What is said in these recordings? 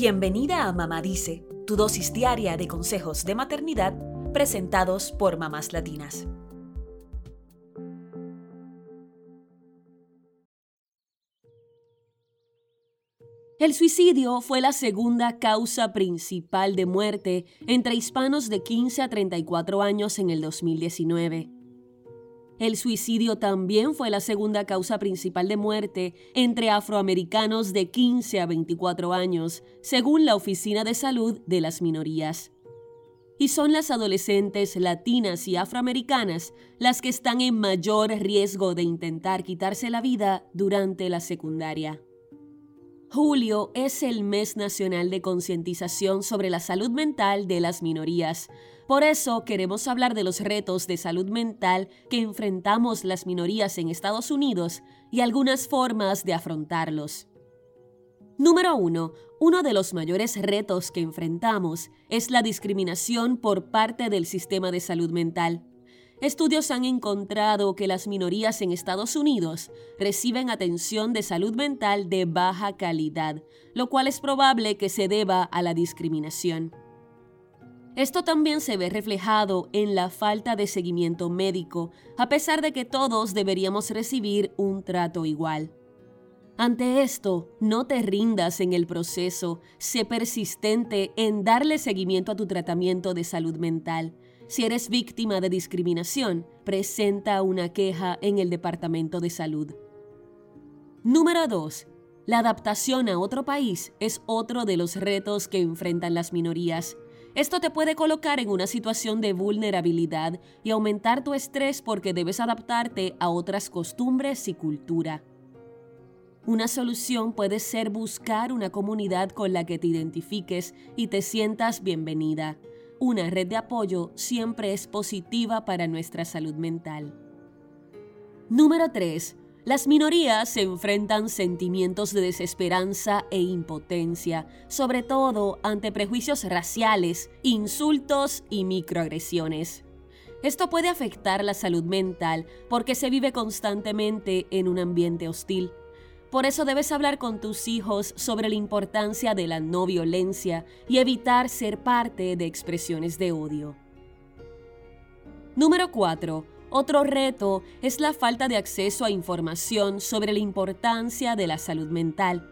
Bienvenida a Mamá Dice, tu dosis diaria de consejos de maternidad presentados por mamás latinas. El suicidio fue la segunda causa principal de muerte entre hispanos de 15 a 34 años en el 2019. El suicidio también fue la segunda causa principal de muerte entre afroamericanos de 15 a 24 años, según la Oficina de Salud de las Minorías. Y son las adolescentes latinas y afroamericanas las que están en mayor riesgo de intentar quitarse la vida durante la secundaria. Julio es el mes nacional de concientización sobre la salud mental de las minorías, por eso queremos hablar de los retos de salud mental que enfrentamos las minorías en Estados Unidos y algunas formas de afrontarlos. Número 1. Uno de los mayores retos que enfrentamos es la discriminación por parte del sistema de salud mental. Estudios han encontrado que las minorías en Estados Unidos reciben atención de salud mental de baja calidad, lo cual es probable que se deba a la discriminación. Esto también se ve reflejado en la falta de seguimiento médico, a pesar de que todos deberíamos recibir un trato igual. Ante esto, no te rindas en el proceso, sé persistente en darle seguimiento a tu tratamiento de salud mental. Si eres víctima de discriminación, presenta una queja en el Departamento de Salud. Número 2. La adaptación a otro país es otro de los retos que enfrentan las minorías. Esto te puede colocar en una situación de vulnerabilidad y aumentar tu estrés porque debes adaptarte a otras costumbres y cultura. Una solución puede ser buscar una comunidad con la que te identifiques y te sientas bienvenida. Una red de apoyo siempre es positiva para nuestra salud mental. Número 3. Las minorías se enfrentan sentimientos de desesperanza e impotencia, sobre todo ante prejuicios raciales, insultos y microagresiones. Esto puede afectar la salud mental porque se vive constantemente en un ambiente hostil. Por eso debes hablar con tus hijos sobre la importancia de la no violencia y evitar ser parte de expresiones de odio. Número 4 otro reto es la falta de acceso a información sobre la importancia de la salud mental.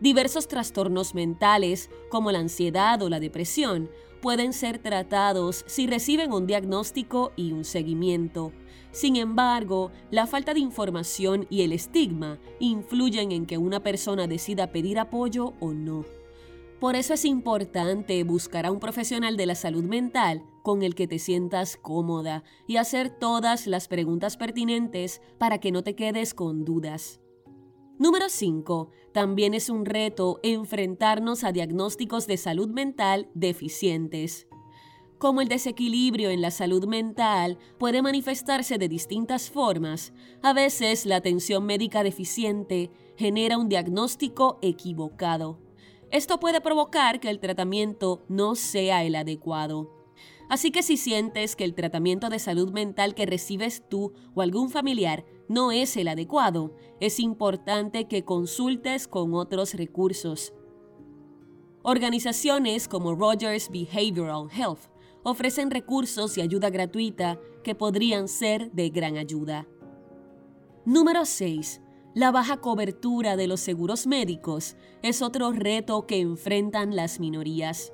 Diversos trastornos mentales, como la ansiedad o la depresión, pueden ser tratados si reciben un diagnóstico y un seguimiento. Sin embargo, la falta de información y el estigma influyen en que una persona decida pedir apoyo o no. Por eso es importante buscar a un profesional de la salud mental con el que te sientas cómoda y hacer todas las preguntas pertinentes para que no te quedes con dudas. Número 5. También es un reto enfrentarnos a diagnósticos de salud mental deficientes. Como el desequilibrio en la salud mental puede manifestarse de distintas formas, a veces la atención médica deficiente genera un diagnóstico equivocado. Esto puede provocar que el tratamiento no sea el adecuado. Así que si sientes que el tratamiento de salud mental que recibes tú o algún familiar no es el adecuado, es importante que consultes con otros recursos. Organizaciones como Rogers Behavioral Health ofrecen recursos y ayuda gratuita que podrían ser de gran ayuda. Número 6. La baja cobertura de los seguros médicos es otro reto que enfrentan las minorías.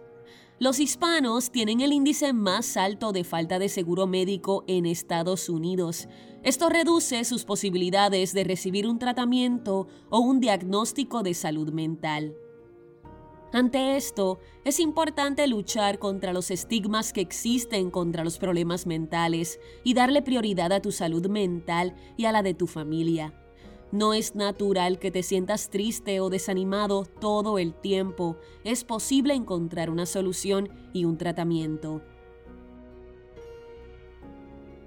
Los hispanos tienen el índice más alto de falta de seguro médico en Estados Unidos. Esto reduce sus posibilidades de recibir un tratamiento o un diagnóstico de salud mental. Ante esto, es importante luchar contra los estigmas que existen contra los problemas mentales y darle prioridad a tu salud mental y a la de tu familia. No es natural que te sientas triste o desanimado todo el tiempo. Es posible encontrar una solución y un tratamiento.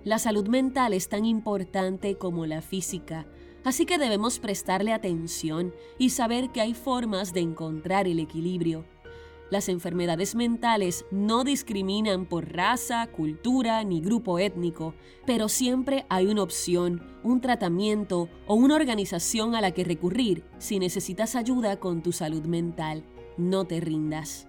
La salud mental es tan importante como la física, así que debemos prestarle atención y saber que hay formas de encontrar el equilibrio. Las enfermedades mentales no discriminan por raza, cultura ni grupo étnico, pero siempre hay una opción, un tratamiento o una organización a la que recurrir si necesitas ayuda con tu salud mental. no te rindas.